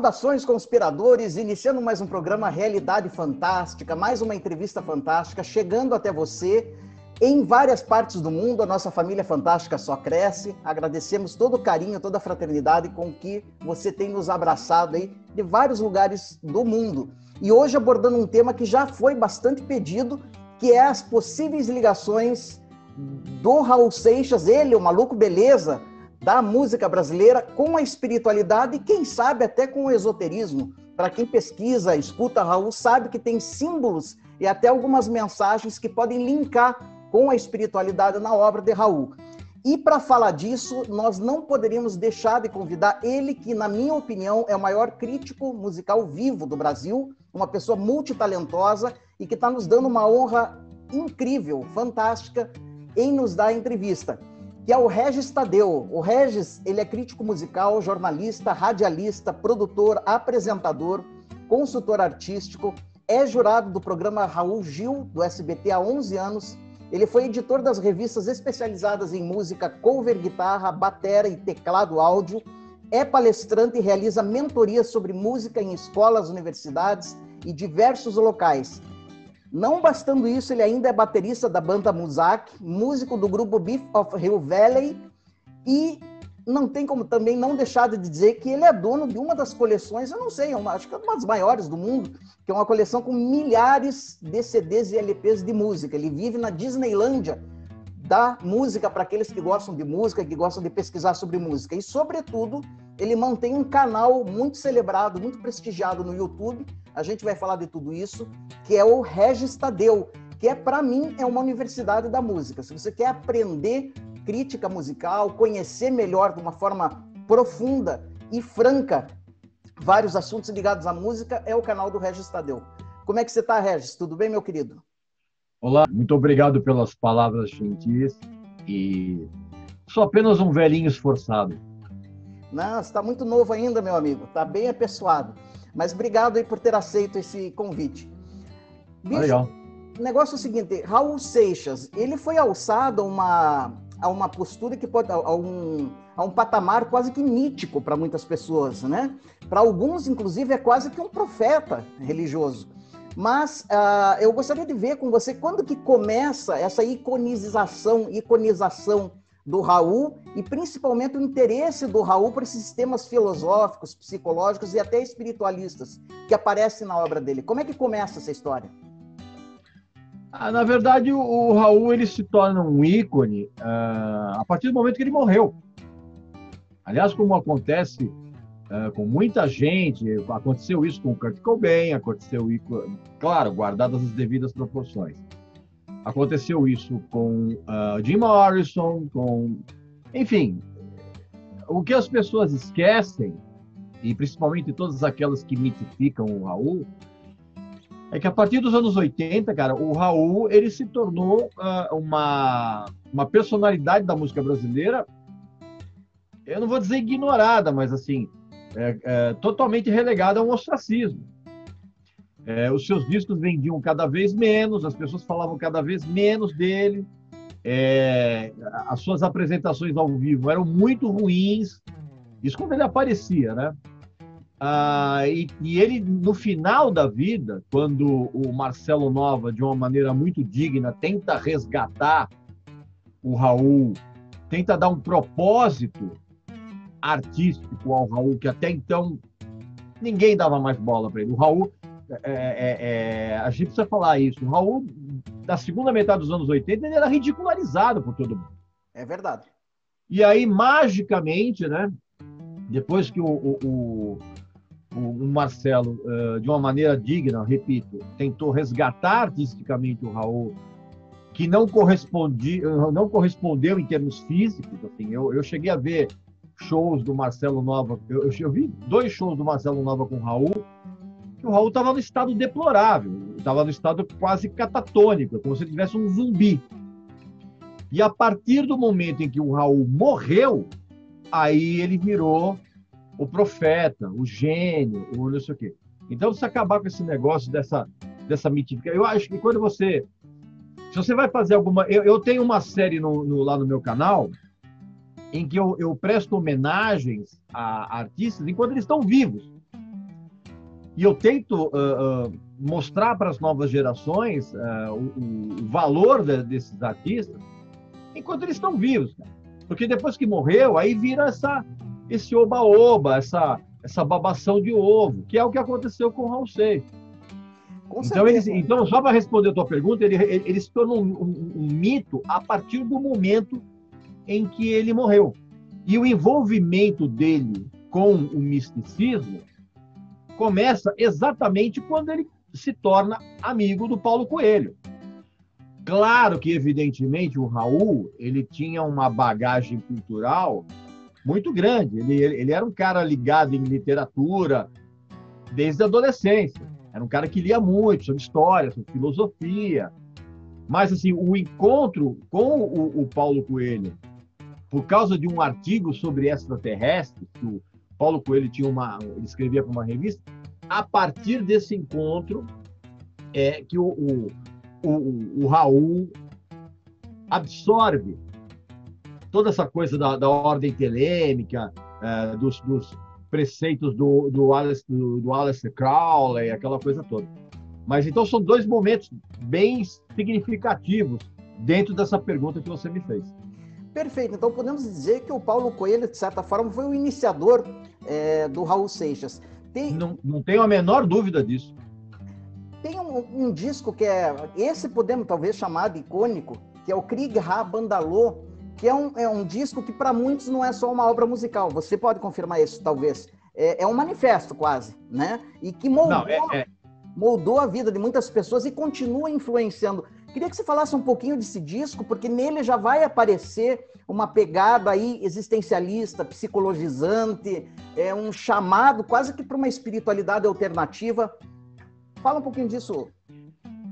Saudações, conspiradores, iniciando mais um programa Realidade Fantástica, mais uma entrevista fantástica, chegando até você em várias partes do mundo. A nossa família fantástica só cresce. Agradecemos todo o carinho, toda a fraternidade com que você tem nos abraçado aí de vários lugares do mundo. E hoje abordando um tema que já foi bastante pedido, que é as possíveis ligações do Raul Seixas, ele, o maluco beleza, da música brasileira com a espiritualidade e quem sabe até com o esoterismo. Para quem pesquisa, escuta Raul, sabe que tem símbolos e até algumas mensagens que podem linkar com a espiritualidade na obra de Raul. E para falar disso, nós não poderíamos deixar de convidar ele, que, na minha opinião, é o maior crítico musical vivo do Brasil, uma pessoa multitalentosa e que está nos dando uma honra incrível, fantástica, em nos dar a entrevista que é o Regis Tadeu. O Regis, ele é crítico musical, jornalista, radialista, produtor, apresentador, consultor artístico, é jurado do programa Raul Gil, do SBT, há 11 anos. Ele foi editor das revistas especializadas em música, cover, guitarra, batera e teclado áudio. É palestrante e realiza mentorias sobre música em escolas, universidades e diversos locais. Não bastando isso, ele ainda é baterista da banda Muzak, músico do grupo Beef of Hill Valley e não tem como também não deixar de dizer que ele é dono de uma das coleções, eu não sei, uma, acho que é uma das maiores do mundo, que é uma coleção com milhares de CDs e LPs de música. Ele vive na Disneylândia da música para aqueles que gostam de música, que gostam de pesquisar sobre música. E, sobretudo, ele mantém um canal muito celebrado, muito prestigiado no YouTube, a gente vai falar de tudo isso, que é o Regis Tadeu, que é para mim é uma universidade da música. Se você quer aprender crítica musical, conhecer melhor de uma forma profunda e franca vários assuntos ligados à música, é o canal do Regis Tadeu. Como é que você está, Regis? Tudo bem, meu querido? Olá, muito obrigado pelas palavras gentis e sou apenas um velhinho esforçado. Não, você está muito novo ainda, meu amigo. Está bem apessoado. Mas obrigado aí por ter aceito esse convite. Bicho, Legal. O negócio é o seguinte, Raul Seixas, ele foi alçado a uma, a uma postura que pode, a um, a um patamar quase que mítico para muitas pessoas, né? Para alguns, inclusive, é quase que um profeta religioso. Mas uh, eu gostaria de ver com você quando que começa essa iconização, iconização do Raul e principalmente o interesse do Raul por esses sistemas filosóficos, psicológicos e até espiritualistas que aparecem na obra dele. Como é que começa essa história? Ah, na verdade, o, Raul ele se torna um ícone uh, a partir do momento que ele morreu. Aliás, como acontece uh, com muita gente, aconteceu isso com o Kurt Cobain, aconteceu claro, guardadas as devidas proporções. Aconteceu isso com uh, Jim Morrison, com. Enfim, o que as pessoas esquecem, e principalmente todas aquelas que mitificam o Raul, é que a partir dos anos 80, cara, o Raul ele se tornou uh, uma, uma personalidade da música brasileira, eu não vou dizer ignorada, mas assim, é, é, totalmente relegada ao ostracismo. É, os seus discos vendiam cada vez menos, as pessoas falavam cada vez menos dele. É, as suas apresentações ao vivo eram muito ruins. Isso quando ele aparecia, né? Ah, e, e, ele, no final da vida, quando o Marcelo Nova, de uma maneira muito digna, tenta resgatar o Raul, tenta dar um propósito artístico ao Raul, que até então ninguém dava mais bola para ele. O Raul é, é, é, a gente precisa falar isso. O Raul, na segunda metade dos anos 80, ele era ridicularizado por todo mundo. É verdade. E aí, magicamente, né, depois que o, o, o, o Marcelo, uh, de uma maneira digna, repito, tentou resgatar artisticamente o Raul, que não, correspondi, não correspondeu em termos físicos. Assim, eu, eu cheguei a ver shows do Marcelo Nova, eu, eu vi dois shows do Marcelo Nova com o Raul, que o Raul estava no estado deplorável, estava no estado quase catatônico, como se ele tivesse um zumbi. E a partir do momento em que o Raul morreu, aí ele virou o profeta, o gênio, o não sei o quê. Então, se acabar com esse negócio dessa, dessa mitificação, eu acho que quando você. Se você vai fazer alguma. Eu, eu tenho uma série no, no, lá no meu canal em que eu, eu presto homenagens a artistas enquanto eles estão vivos. E eu tento uh, uh, mostrar para as novas gerações uh, o, o, valor de, desses artistas enquanto eles estão vivos. Cara. Porque depois que morreu, aí vira essa, esse oba-oba, essa, essa babação de ovo, que é o que aconteceu com o Raul Seixas. Então, então, só para responder a tua pergunta, ele, ele, ele se tornou um, um, um, mito a partir do momento em que ele morreu. E o envolvimento dele com o misticismo começa exatamente quando ele se torna amigo do Paulo Coelho. Claro que, evidentemente, o Raul ele tinha uma bagagem cultural muito grande. Ele, ele era um cara ligado em literatura desde a adolescência. Era um cara que lia muito sobre história, sobre filosofia. Mas, assim, o encontro com o, o Paulo Coelho, por causa de um artigo sobre extraterrestres, que o Paulo Coelho tinha uma, ele escrevia para uma revista, a partir desse encontro é que o, o, o, o Raul absorve toda essa coisa da, da ordem telêmica, é, dos, dos, preceitos do, do, Alice, do, do Alistair Crowley, aquela coisa toda. Mas então são dois momentos bem significativos dentro dessa pergunta que você me fez. Perfeito. Então podemos dizer que o Paulo Coelho, de certa forma, foi o iniciador é, do Raul Seixas. Tem... Não, não tenho a menor dúvida disso. Tem um, um, disco que é. Esse podemos talvez chamar de icônico, que é o Krieg Ha Bandalô, que é um, é um disco que para muitos não é só uma obra musical. Você pode confirmar isso, talvez. É, é um manifesto quase, né? E que moldou, não, é, é... moldou a vida de muitas pessoas e continua influenciando. Queria que você falasse um pouquinho desse disco, porque nele já vai aparecer uma pegada aí existencialista, psicologizante, é um chamado quase que para uma espiritualidade alternativa. Fala um pouquinho disso.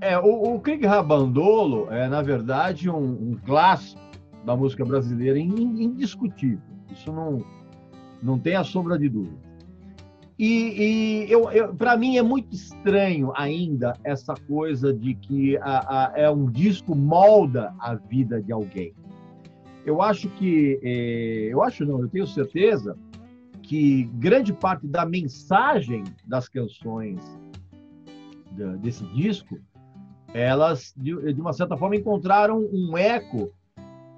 É, o, o Krieg Rabandolo é, na verdade, um, um clássico da música brasileira indiscutível. Isso não, não tem a sombra de dúvida. E, e eu, eu para mim é muito estranho ainda essa coisa de que a, a, é um disco molda a vida de alguém. Eu acho que, é, eu acho não, eu tenho certeza que grande parte da mensagem das canções desse disco, elas de, de uma certa forma encontraram um eco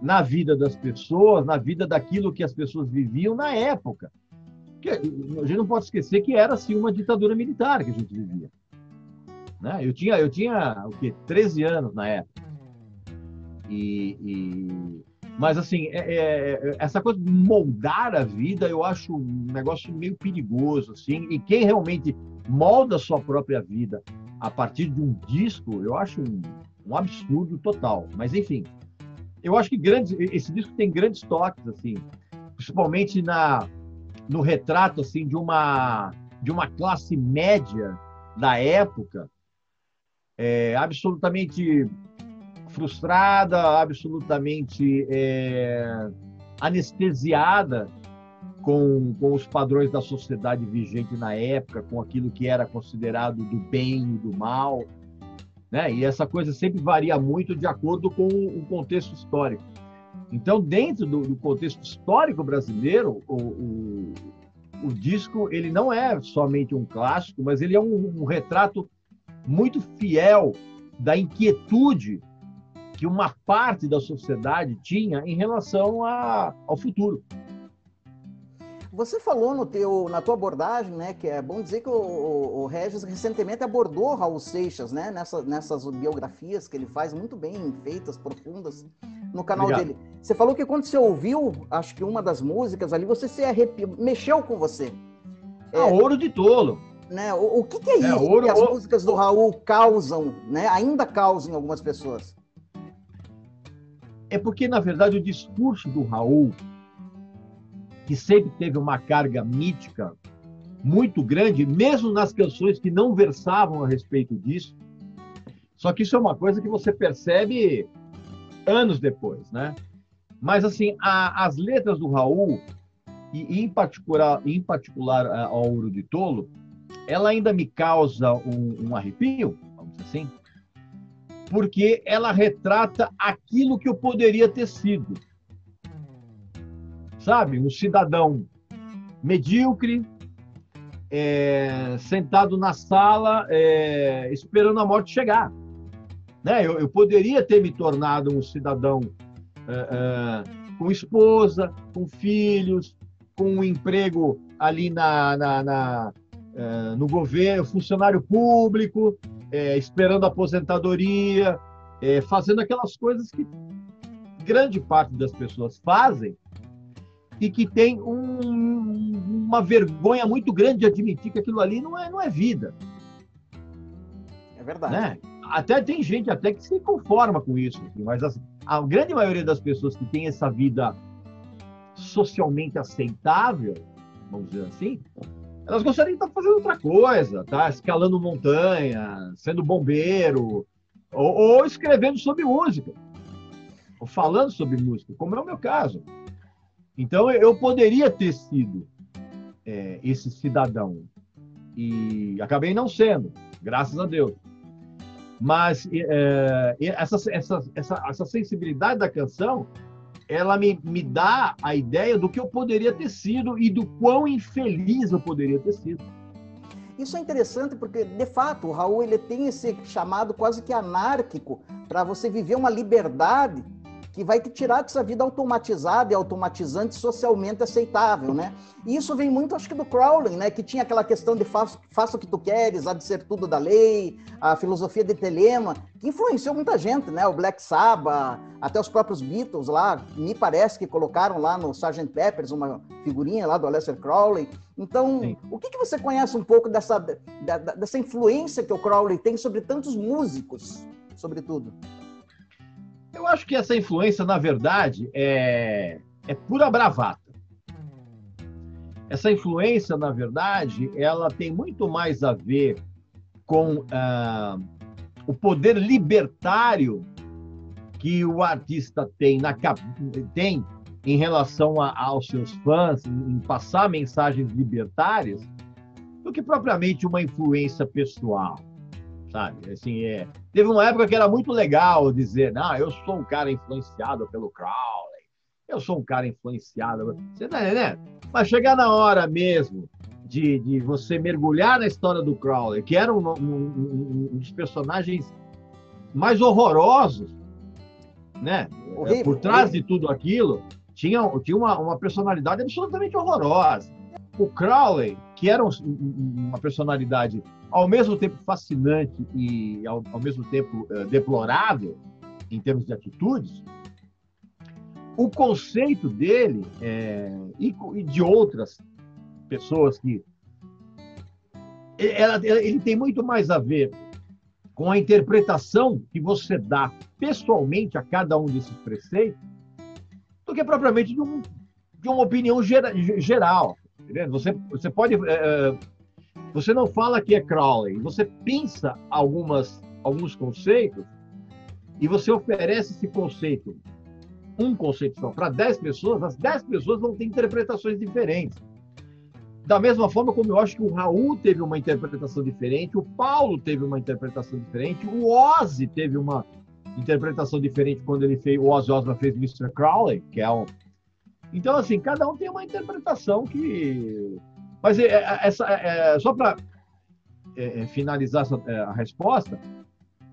na vida das pessoas, na vida daquilo que as pessoas viviam na época. Porque a gente não pode esquecer que era assim uma ditadura militar que a gente vivia. Né? Eu tinha, eu tinha o quê? 13 anos na época. E, e... mas assim, é, é, é, essa coisa de moldar a vida, eu acho um negócio meio perigoso, assim. E quem realmente molda a sua própria vida a partir de um disco, eu acho um, um absurdo total. Mas enfim, eu acho que grandes, esse disco tem grandes toques, assim, principalmente na no retrato assim de uma de uma classe média da época, é, absolutamente frustrada, absolutamente é, anestesiada com, com os padrões da sociedade vigente na época, com aquilo que era considerado do bem e do mal. Né? E essa coisa sempre varia muito de acordo com o contexto histórico. Então, dentro do, do contexto histórico brasileiro, o, o, o, disco ele não é somente um clássico, mas ele é um, um retrato muito fiel da inquietude que uma parte da sociedade tinha em relação a, ao futuro. Você falou no teu, na tua abordagem, né, que é bom dizer que o, o, o Regis recentemente abordou Raul Seixas, né, nessa, nessas biografias que ele faz muito bem feitas, profundas, no canal Obrigado. dele. Você falou que quando você ouviu, acho que uma das músicas ali, você se arrepiou, mexeu com você. É, ah, ouro de tolo. Né, o, o que, que, é, é isso ouro, que as ouro... músicas do Raul causam, né, ainda causam em algumas pessoas? É porque, na verdade, o discurso do Raul que sempre teve uma carga mítica muito grande, mesmo nas canções que não versavam a respeito disso. Só que isso é uma coisa que você percebe anos depois, né? Mas assim, a, as letras do Raul e em particular, em particular ao Ouro de Tolo, ela ainda me causa um, um arrepio, vamos dizer assim, porque ela retrata aquilo que eu poderia ter sido sabe? Um cidadão medíocre, é, sentado na sala é, esperando a morte chegar. Né? Eu, eu, poderia ter me tornado um cidadão é, é com esposa, com filhos, com um emprego ali na, na, na é, no governo, funcionário público, é, esperando aposentadoria, fazendo aquelas coisas que grande parte das pessoas fazem e que tem um, uma vergonha muito grande de admitir que aquilo ali não é, não é vida. É verdade. Né? Até tem gente até que se conforma com isso, assim, mas as, a grande maioria das pessoas que tem essa vida socialmente aceitável, vamos dizer assim, elas gostariam de estar fazendo outra coisa, tá? Escalando montanha, sendo bombeiro, ou, ou escrevendo sobre música, ou falando sobre música, como é o meu caso. Então, eu poderia ter sido é, esse cidadão. E acabei não sendo, graças a Deus. Mas é, essa, essa, essa, essa sensibilidade da canção, ela me, me dá a ideia do que eu poderia ter sido e do quão infeliz eu poderia ter sido. Isso é interessante porque, de fato, o Raul ele tem esse chamado quase que anárquico para você viver uma liberdade que vai te tirar dessa vida automatizada e automatizante socialmente aceitável, né? E isso vem muito, acho que, do Crowley, né? Que tinha aquela questão de faça, faça o que tu queres, há de ser tudo da lei, a filosofia de Telema, que influenciou muita gente, né? O Black Sabbath, até os próprios Beatles lá, me parece que colocaram lá no Sgt. Peppers uma figurinha lá do Aleister Crowley. Então, Sim. o que, que você conhece um pouco dessa, da, dessa influência que o Crowley tem sobre tantos músicos, sobretudo? Eu acho que essa influência, na verdade, é, é pura bravata. Essa influência, na verdade, ela tem muito mais a ver com ah, o poder libertário que o artista tem, na, tem em relação a, aos seus fãs, em, em passar mensagens libertárias, do que propriamente uma influência pessoal sabe? Assim, é... Teve uma época que era muito legal dizer, não, eu sou um cara influenciado pelo Crowley, eu sou um cara influenciado... Você tá entendendo? Mas chegar na hora mesmo de, de você mergulhar na história do Crowley, que era um, um, um dos personagens mais horrorosos, né? Horrível, Por trás horrível. de tudo aquilo, tinha, tinha uma, uma personalidade absolutamente horrorosa. O Crowley, que era uma personalidade ao mesmo tempo fascinante e ao, ao mesmo tempo uh, deplorável em termos de atitudes, o conceito dele é, e, e, de outras pessoas que ela, ele tem muito mais a ver com a interpretação que você dá pessoalmente a cada um desses preceitos do que propriamente de, um, de uma opinião geral. Tá você, você pode é, você não fala que é Crowley, você pensa algumas, alguns conceitos e você oferece esse conceito, um conceito só, para 10 pessoas, as 10 pessoas vão ter interpretações diferentes. Da mesma forma como eu acho que o Raul teve uma interpretação diferente, o Paulo teve uma interpretação diferente, o Ozzy teve uma interpretação diferente quando ele fez, o Ozzy Osbourne fez Mr. Crowley, que é um... Então, assim, cada um tem uma interpretação que mas é, é, essa, é, só para é, finalizar a resposta,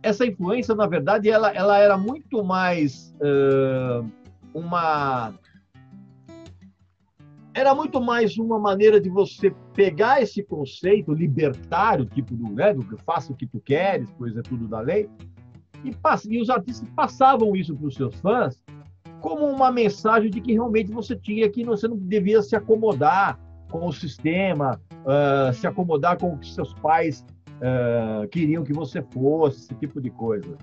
essa influência, na verdade, ela, ela era muito mais uh, uma. Era muito mais uma maneira de você pegar esse conceito libertário, tipo do, né, do faça o que tu queres, pois é tudo da lei, e, e os artistas passavam isso para os seus fãs como uma mensagem de que realmente você tinha que você não devia se acomodar com o sistema, uh, se acomodar com o que seus pais uh, queriam que você fosse, esse tipo de coisa.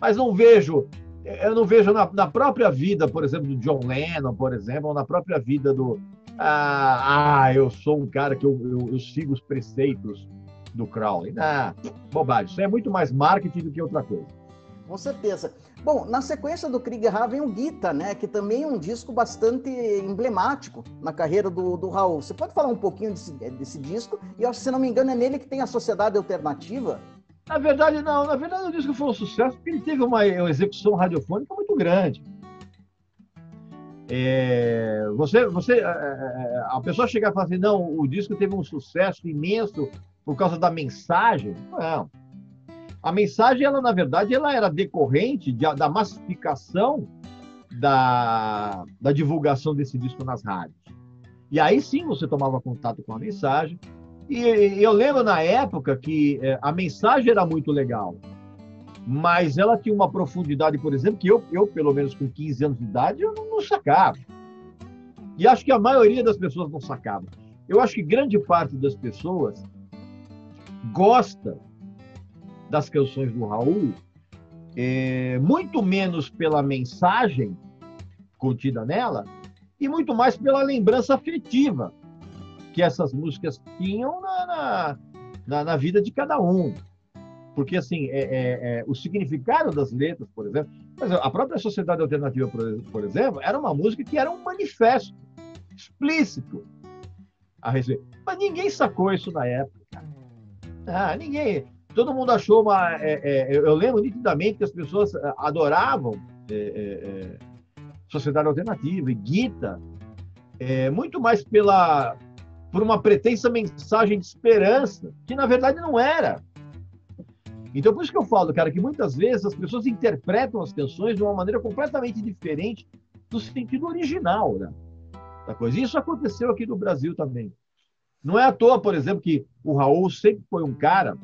Mas não vejo, eu não vejo na, na própria vida, por exemplo, do John Lennon, por exemplo, ou na própria vida do ah, ah eu sou um cara que eu, eu, eu sigo os preceitos do Crowley. Ah, bobagem. Isso é muito mais marketing do que outra coisa. Com certeza. Bom, na sequência do Krieg Ra vem o Gita, né? Que também é um disco bastante emblemático na carreira do, do Raul. Você pode falar um pouquinho desse, desse disco? E acho, se não me engano, é nele que tem a Sociedade Alternativa. Na verdade, não. Na verdade, o disco foi um sucesso porque ele teve uma, uma execução radiofônica muito grande. É, você, você, é, a pessoa chega e fala assim, não, o disco teve um sucesso imenso por causa da mensagem. Não. A mensagem, ela na verdade, ela era decorrente de, da massificação da, da divulgação desse disco nas rádios. E aí sim você tomava contato com a mensagem. E eu lembro na época que é, a mensagem era muito legal, mas ela tinha uma profundidade, por exemplo, que eu, eu pelo menos com 15 anos de idade, eu não, não sacava. E acho que a maioria das pessoas não sacava. Eu acho que grande parte das pessoas gosta das canções do Raul, é, muito menos pela mensagem contida nela e muito mais pela lembrança afetiva que essas músicas tinham na, na, na, na vida de cada um. Porque, assim, é, é, é, o significado das letras, por exemplo, a própria Sociedade Alternativa, por, exemplo, era uma música que era um manifesto explícito a respeito. Mas ninguém sacou isso na época. Ah, ninguém. Todo mundo achou uma. É, é, eu lembro nitidamente que as pessoas é, adoravam Sociedade Alternativa e Gita, muito mais pela por uma pretensa mensagem de esperança, que na verdade não era. Então, por isso que eu falo, cara, que muitas vezes as pessoas interpretam as canções de uma maneira completamente diferente do sentido original né, da coisa. E isso aconteceu aqui no Brasil também. Não é à toa, por exemplo, que o Raul sempre foi um cara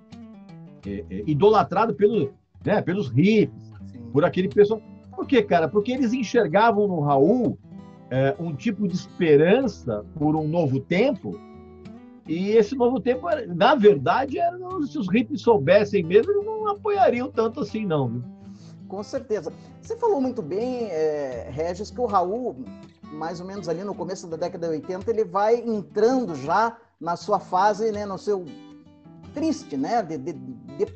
é, é, idolatrado pelo, né, pelos hippies, por aquele pessoal. Por quê, cara? Porque eles enxergavam no Raul é, um tipo de esperança por um novo tempo. E esse novo tempo, na verdade, era, se os hippies soubessem mesmo, eles não apoiariam tanto assim, não. Viu? Com certeza. Você falou muito bem, é, Regis, que o Raul, mais ou menos ali no começo da década de 80, ele vai entrando já na sua fase, né, no seu triste, né, de, de,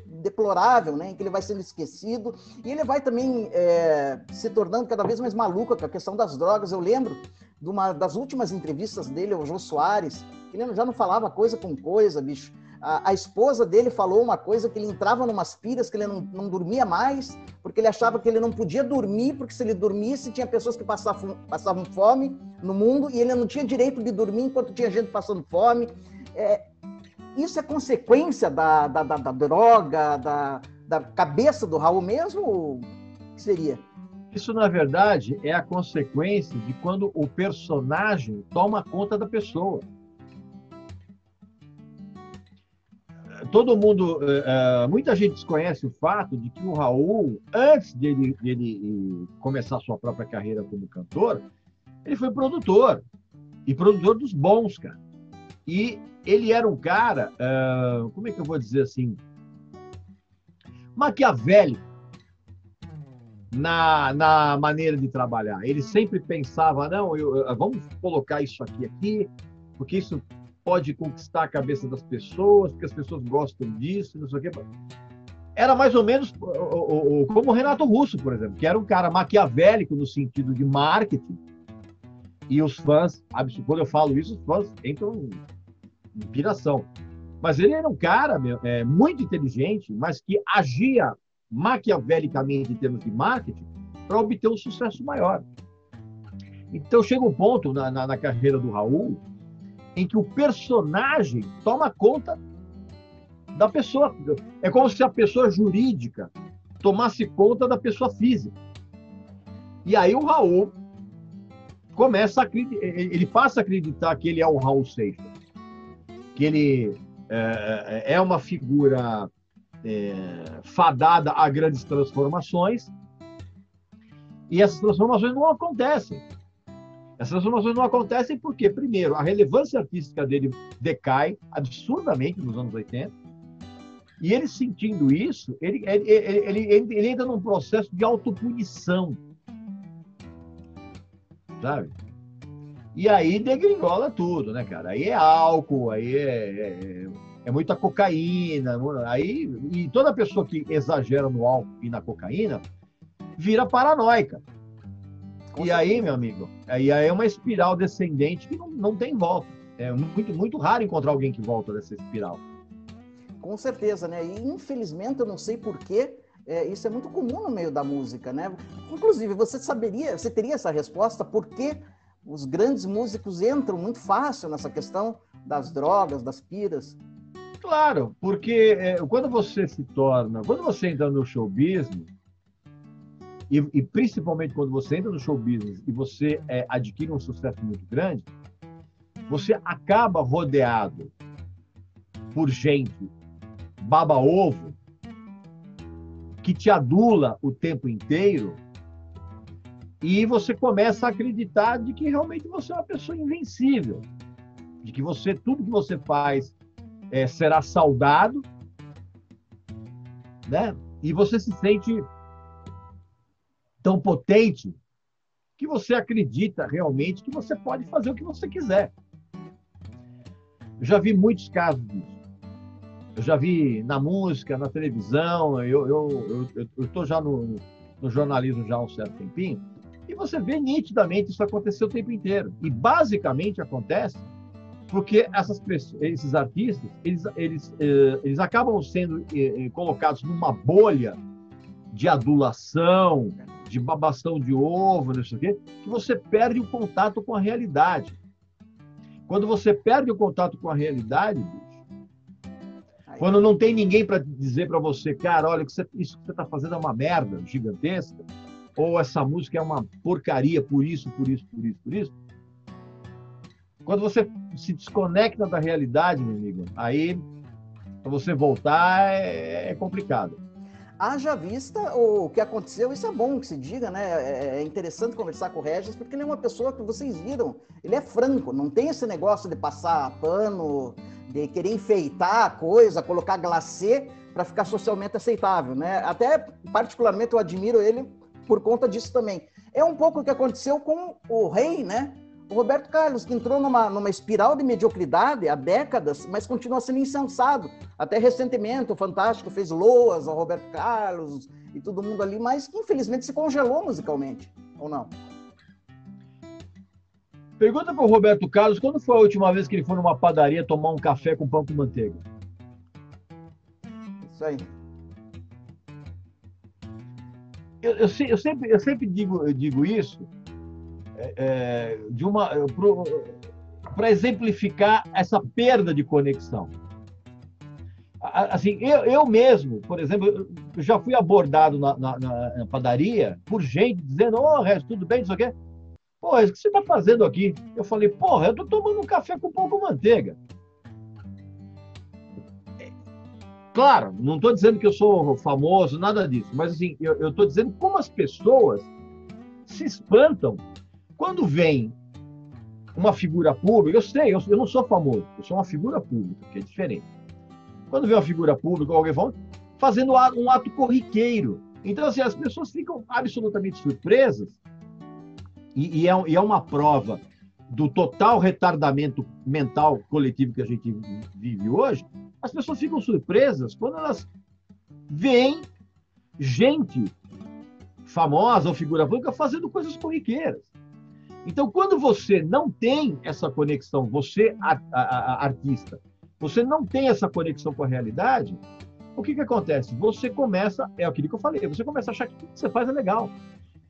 deplorável, né, em que ele vai sendo esquecido e ele vai também é, se tornando cada vez mais maluco com a questão das drogas. Eu lembro de uma das últimas entrevistas dele ao Jô Soares, que ele já não falava coisa com coisa, bicho. A, a, esposa dele falou uma coisa que ele entrava numas piras, que ele não, não dormia mais, porque ele achava que ele não podia dormir, porque se ele dormisse, tinha pessoas que passavam, passavam fome no mundo e ele não tinha direito de dormir enquanto tinha gente passando fome. É, isso é consequência da, da, da, da droga, da, da cabeça do Raul mesmo? Ou seria? Isso, na verdade, é a consequência de quando o personagem toma conta da pessoa. Todo mundo, eh, eh, muita gente desconhece o fato de que o Raul, antes dele, dele começar sua própria carreira como cantor, ele foi produtor. E produtor dos bons, cara. E ele era um cara, uh, como é que eu vou dizer assim, maquiavélico na, na maneira de trabalhar. Ele sempre pensava, não, eu, vamos colocar isso aqui aqui, porque isso pode conquistar a cabeça das pessoas, porque as pessoas gostam disso, não sei o quê. Era mais ou menos como o Renato Russo, por exemplo, que era um cara maquiavélico no sentido de marketing, e os fãs, quando eu falo isso, os fãs entram piração. Mas ele era um cara meu, é, muito inteligente, mas que agia maquiavelicamente em termos de marketing para obter um sucesso maior. Então chega um ponto na, na, na, carreira do Raul em que o personagem toma conta da pessoa. É como se a pessoa jurídica tomasse conta da pessoa física. E aí o Raul começa a ele passa a acreditar que ele é o Raul Seixas que ele é, é, é uma figura é, fadada a grandes transformações, e essas transformações não acontecem. Essas transformações não acontecem porque, primeiro, a relevância artística dele decai absurdamente nos anos 80, e ele sentindo isso, ele, ele, ele, ele, entra num processo de autopunição. Sabe? E aí degringola tudo, né, cara? Aí é álcool, aí é, é, é, muita cocaína. Aí, e toda pessoa que exagera no álcool e na cocaína vira paranoica. Com e certeza. aí, meu amigo, aí é uma espiral descendente que não, não tem volta. É muito, muito raro encontrar alguém que volta dessa espiral. Com certeza, né? E infelizmente eu não sei porquê, É, isso é muito comum no meio da música, né? Inclusive, você saberia, você teria essa resposta por que os grandes músicos entram muito fácil nessa questão das drogas, das piras? Claro, porque é, quando você se torna, quando você entra no show business, e, e principalmente quando você entra no show business e você é, adquire um sucesso muito grande, você acaba rodeado por gente baba-ovo que te adula o tempo inteiro e você começa a acreditar de que realmente você é uma pessoa invencível, de que você tudo que você faz é, será saudado, né? E você se sente tão potente que você acredita realmente que você pode fazer o que você quiser. Eu já vi muitos casos disso. Eu já vi na música, na televisão, eu estou já no, no, jornalismo já há um certo tempinho, e você vê nitidamente isso acontecer o tempo inteiro. E basicamente acontece porque essas esses artistas, eles, eles, eh, eles acabam sendo eh, eh, colocados numa bolha de adulação, de babação de ovo, não sei o quê, que você perde o contato com a realidade. Quando você perde o contato com a realidade, quando não tem ninguém para dizer para você, cara, olha, isso que você está fazendo é uma merda gigantesca, ou essa música é uma porcaria por isso, por isso, por isso, por isso. Quando você se desconecta da realidade, meu amigo, aí para você voltar é, é complicado. Haja vista o que aconteceu, isso é bom que se diga, né? É, é interessante conversar com o Regis, porque ele é uma pessoa que vocês viram, ele é franco, não tem esse negócio de passar pano, de querer enfeitar a coisa, colocar glacê para ficar socialmente aceitável, né? Até particularmente eu admiro ele por conta disso também. É um pouco o que aconteceu com o rei, né? O Roberto Carlos, que entrou numa, numa espiral de mediocridade há décadas, mas continua sendo insensado. Até recentemente, o Fantástico fez loas ao Roberto Carlos e todo mundo ali, mas infelizmente se congelou musicalmente, ou não? Pergunta para o Roberto Carlos quando foi a última vez que ele foi numa padaria tomar um café com pão com manteiga? Isso aí. Eu, eu, eu sempre, eu sempre digo, eu digo isso é, é de uma para exemplificar essa perda de conexão. Assim, eu, eu mesmo, por exemplo, já fui abordado na, na, na padaria por gente dizendo: Ô, oh, tudo bem, isso aqui? Pô, o que você está fazendo aqui? Eu falei, porra, eu estou tomando um café com pão com manteiga. Claro, não estou dizendo que eu sou famoso, nada disso, mas assim, eu estou dizendo como as pessoas se espantam quando vem uma figura pública. Eu sei, eu, eu não sou famoso, eu sou uma figura pública, que é diferente. Quando vem uma figura pública, alguém falando, fazendo um ato corriqueiro. Então, assim, as pessoas ficam absolutamente surpresas e, e, é, e é uma prova do total retardamento mental coletivo que a gente vive hoje, as pessoas ficam surpresas quando elas veem gente famosa ou figura pública fazendo coisas corriqueiras. Então, quando você não tem essa conexão, você, a, a, a, artista, você não tem essa conexão com a realidade, o que, que acontece? Você começa, é aquilo que eu falei, você começa a achar que tudo que você faz é legal.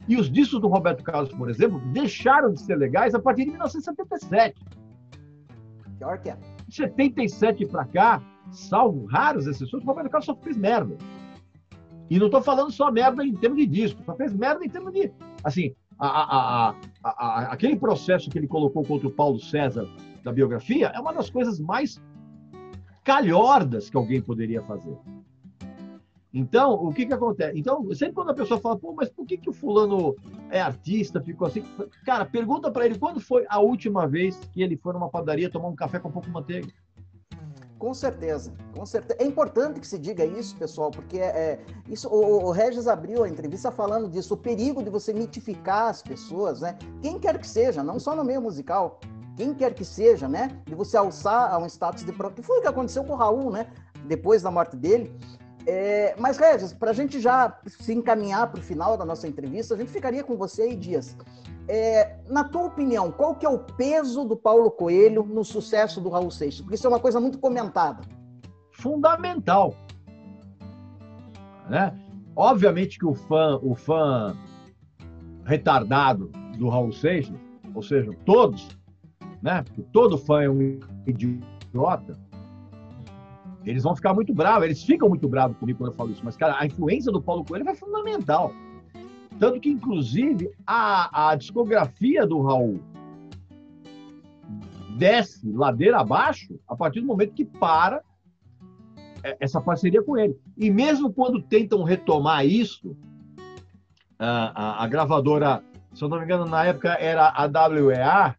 E os discos do Roberto Carlos, por exemplo, deixaram de ser legais a partir de 1977. Pior que é. De 77 para cá, salvo raras exceções, o Roberto Carlos só fez merda. E não estou falando só merda em termos de disco, só fez merda em termos de. Assim, a, a, a, aquele processo que ele colocou contra o Paulo César da biografia é uma das coisas mais calhordas que alguém poderia fazer. Então, o que que acontece? Então, sempre quando a pessoa fala, pô, mas por que que o fulano é artista, ficou assim? Cara, pergunta para ele quando foi a última vez que ele foi numa padaria tomar um café com pouco manteiga. Com certeza, com certeza. É importante que se diga isso, pessoal, porque é, é isso. O, o, Regis abriu a entrevista falando disso, o perigo de você mitificar as pessoas, né? Quem quer que seja, não só no meio musical, quem quer que seja, né? De você alçar a um status de que foi o que aconteceu com o Raul, né? Depois da morte dele, é, mas, Regis, para a gente já se encaminhar para o final da nossa entrevista, a gente ficaria com você aí, Dias. É, na tua opinião, qual que é o peso do Paulo Coelho no sucesso do Raul Seixas? Porque isso é uma coisa muito comentada. Fundamental. Né? Obviamente que o fã, o fã retardado do Raul Seixas, ou seja, todos, né? Porque todo fã é um idiota. Eles vão ficar muito bravos, eles ficam muito bravos comigo quando eu falo isso, mas, cara, a influência do Paulo Coelho é fundamental. Tanto que, inclusive, a, a discografia do Raul desce ladeira abaixo a partir do momento que para é, essa parceria com ele. E mesmo quando tentam retomar isso, a, a, a gravadora, se eu não me engano, na época era a WEA,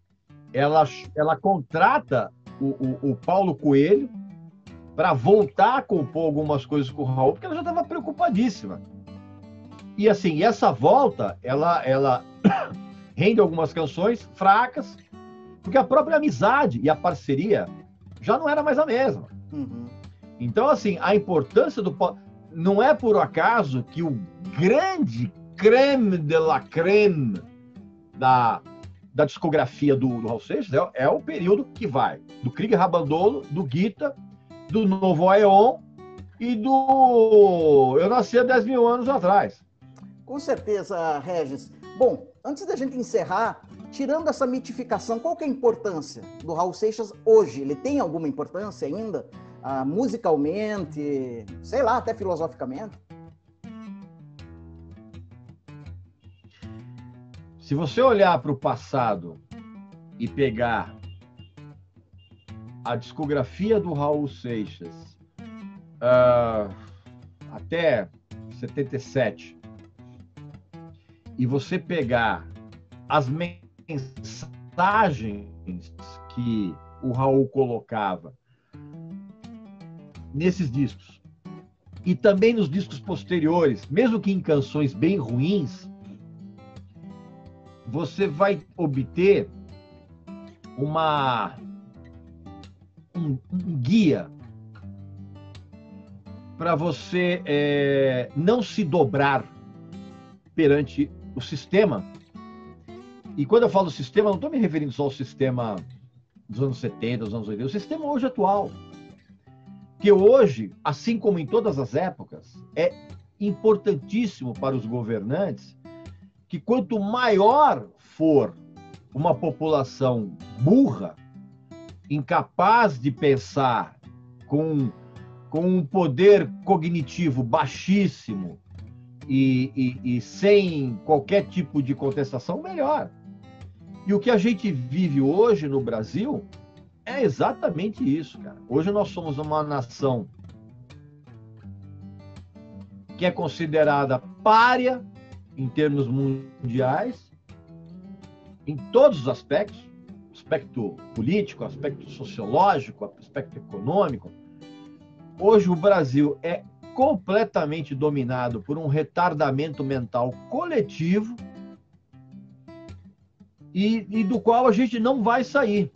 ela, ela contrata o, o, o Paulo Coelho para voltar a compor algumas coisas com o Raul, porque ela já estava preocupadíssima. E assim, essa volta, ela, ela rende algumas canções fracas, porque a própria amizade e a parceria já não era mais a mesma. Uhum. Então, assim, a importância do. Não é por acaso que o grande creme de la creme da, da discografia do, do Raul Seixas é, é, o período que vai do Krieg Rabandolo, do Guita, do Novo Aeon e do Eu Nasci há 10 mil anos atrás. Com certeza, Regis. Bom, antes da gente encerrar, tirando essa mitificação, qual é a importância do Raul Seixas hoje? Ele tem alguma importância ainda? Ah, musicalmente, sei lá, até filosoficamente? Se você olhar para o passado e pegar a discografia do Raul Seixas uh, até 77 e você pegar as mensagens que o Raul colocava nesses discos e também nos discos posteriores, mesmo que em canções bem ruins, você vai obter uma um, um guia para você é, não se dobrar perante o sistema. E quando eu falo sistema, não estou me referindo só ao sistema dos anos 70, dos anos 80, o sistema hoje atual. Que hoje, assim como em todas as épocas, é importantíssimo para os governantes que quanto maior for uma população burra, incapaz de pensar, com, com um poder cognitivo baixíssimo e, e, e sem qualquer tipo de contestação, melhor. E o que a gente vive hoje no Brasil é exatamente isso, cara. Hoje nós somos uma nação que é considerada párea em termos mundiais, em todos os aspectos, aspecto político, aspecto sociológico, aspecto econômico. Hoje o Brasil é completamente dominado por um retardamento mental coletivo e, e do qual a gente não vai sair.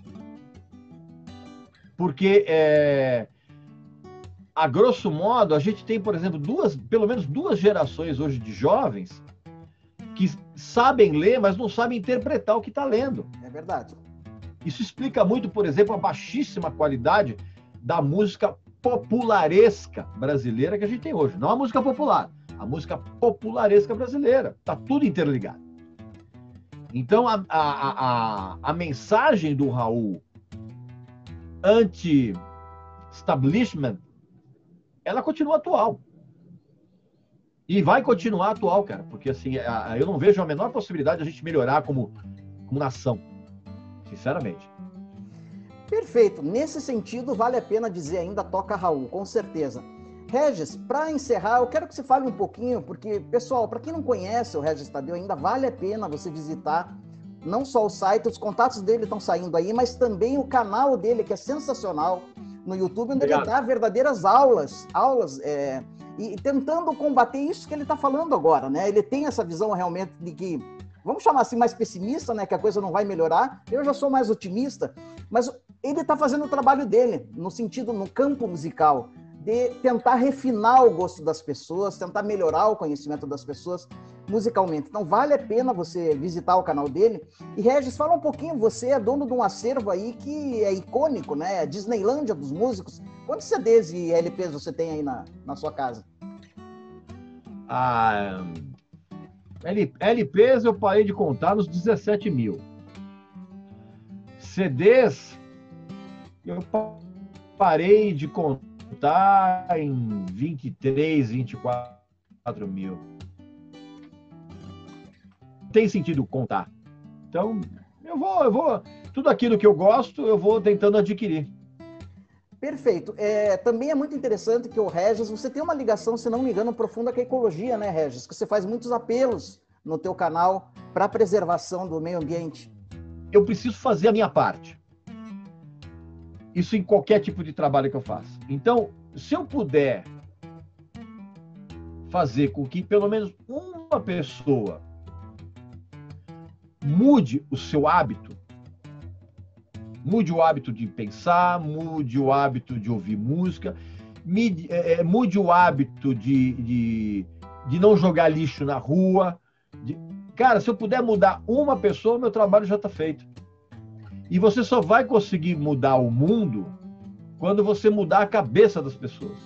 Porque, é, a grosso modo, a gente tem, por exemplo, duas, pelo menos duas gerações hoje de jovens que sabem ler, mas não sabem interpretar o que está lendo. É verdade. Isso explica muito, por exemplo, a baixíssima qualidade da música popularesca brasileira que a gente tem hoje. Não a música popular, a música popularesca brasileira. Está tudo interligado. Então, a, a, a, a mensagem do Raul anti-establishment, ela continua atual. E vai continuar atual, cara, porque assim, eu não vejo a menor possibilidade de a gente melhorar como, como nação, sinceramente. Perfeito. Nesse sentido, vale a pena dizer ainda toca Raul, com certeza. Regis, para encerrar, eu quero que você fale um pouquinho, porque, pessoal, para quem não conhece o Regis Tadeu, ainda vale a pena você visitar não só o site, os contatos dele estão saindo aí, mas também o canal dele, que é sensacional, no YouTube, onde Obrigado. ele dá verdadeiras aulas, aulas é, e tentando combater isso que ele está falando agora, né? Ele tem essa visão realmente de que, vamos chamar assim, mais pessimista, né? Que a coisa não vai melhorar. Eu já sou mais otimista, mas ele está fazendo o trabalho dele, no sentido, no campo musical, de tentar refinar o gosto das pessoas, tentar melhorar o conhecimento das pessoas musicalmente. Então vale a pena você visitar o canal dele. E Regis, fala um pouquinho, você é dono de um acervo aí que é icônico, né? É Disneylândia dos músicos. Quantos CDs e LPs você tem aí na, na sua casa? a LPs eu parei de contar nos 17 mil. CDs eu parei de contar em 23, 24 mil. Tem sentido contar. Então, eu vou, eu vou. Tudo aquilo que eu gosto, eu vou tentando adquirir. Perfeito. É, também é muito interessante que o Regis, você tem uma ligação, se não me engano, profunda com a ecologia, né, Regis? Que você faz muitos apelos no teu canal para a preservação do meio ambiente. Eu preciso fazer a minha parte. Isso em qualquer tipo de trabalho que eu faça. Então, se eu puder fazer com que pelo menos uma pessoa mude o seu hábito, mude o hábito de pensar, mude o hábito de ouvir música, é, é, mude o hábito de, de, de não jogar lixo na rua. De... Cara, se eu puder mudar uma pessoa, meu trabalho já está feito. E você só vai conseguir mudar o mundo quando você mudar a cabeça das pessoas.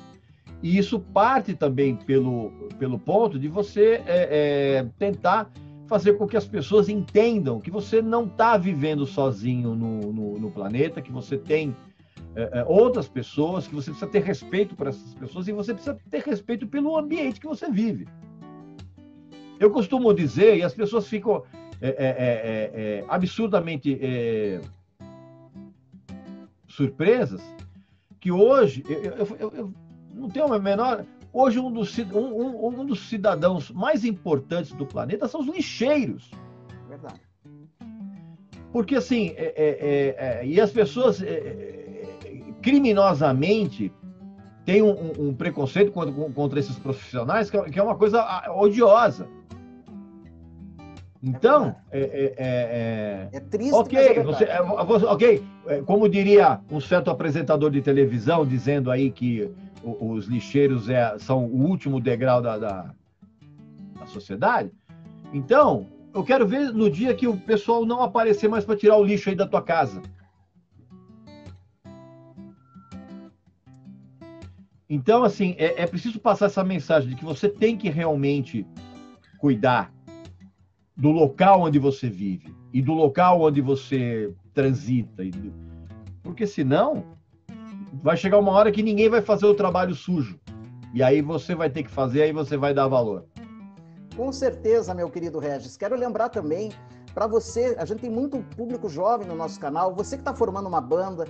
E isso parte também pelo, pelo ponto de você é, é, tentar fazer com que as pessoas entendam que você não está vivendo sozinho no, no, no, planeta, que você tem é, é, outras pessoas, que você precisa ter respeito por essas pessoas e você precisa ter respeito pelo ambiente que você vive. Eu costumo dizer, e as pessoas ficam é, é, é, é absurdamente surpresas, que hoje, eu, eu, eu, não tenho a menor. Hoje, um dos, um, um, dos cidadãos mais importantes do planeta são os lixeiros. Verdade. Porque, assim, é, é, é, e as pessoas criminosamente têm um, um preconceito contra, contra, esses profissionais que é uma coisa odiosa. Então, é, é, triste. Ok, você, ok. Como diria um certo apresentador de televisão dizendo aí que os lixeiros é, são o último degrau da, da, da sociedade. Então, eu quero ver no dia que o pessoal não aparecer mais para tirar o lixo aí da tua casa. Então, assim, é, é, preciso passar essa mensagem de que você tem que realmente cuidar do local onde você vive e do local onde você transita. Porque senão, vai chegar uma hora que ninguém vai fazer o trabalho sujo. E aí você vai ter que fazer, aí você vai dar valor. Com certeza, meu querido Regis. Quero lembrar também para você, a gente tem muito público jovem no nosso canal, você que está formando uma banda,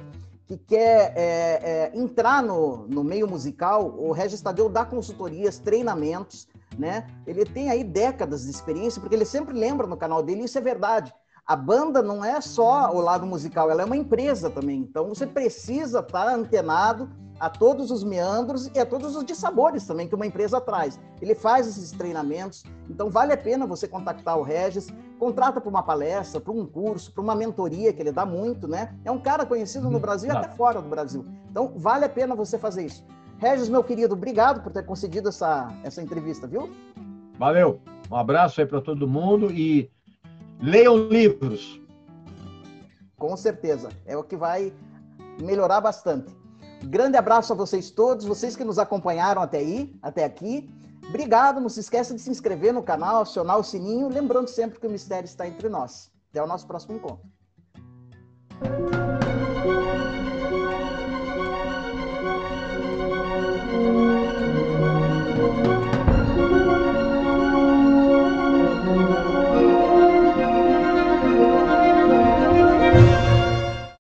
que quer é, é, entrar no, no meio musical, o Regis Tadeu dá consultorias, treinamentos, né? Ele tem aí décadas de experiência, porque ele sempre lembra no canal dele, isso é verdade a banda não é só o lado musical, ela é uma empresa também. Então você precisa estar antenado a todos os meandros e a todos os dissabores também que uma empresa traz. Ele faz esses treinamentos, então vale a pena você contactar o Regis, contrata para uma palestra, para um curso, para uma mentoria que ele dá muito, né? É um cara conhecido no uhum. Brasil e até fora do Brasil. Então vale a pena você fazer isso. Regis, meu querido, obrigado por ter concedido essa, essa entrevista, viu? Valeu. Um abraço aí para todo mundo e Leiam livros. Com certeza. É o que vai melhorar bastante. Grande abraço a vocês todos, vocês que nos acompanharam até aí, até aqui. Obrigado, não se esqueça de se inscrever no canal, acionar o sininho, lembrando sempre que o mistério está entre nós. Até o nosso próximo encontro.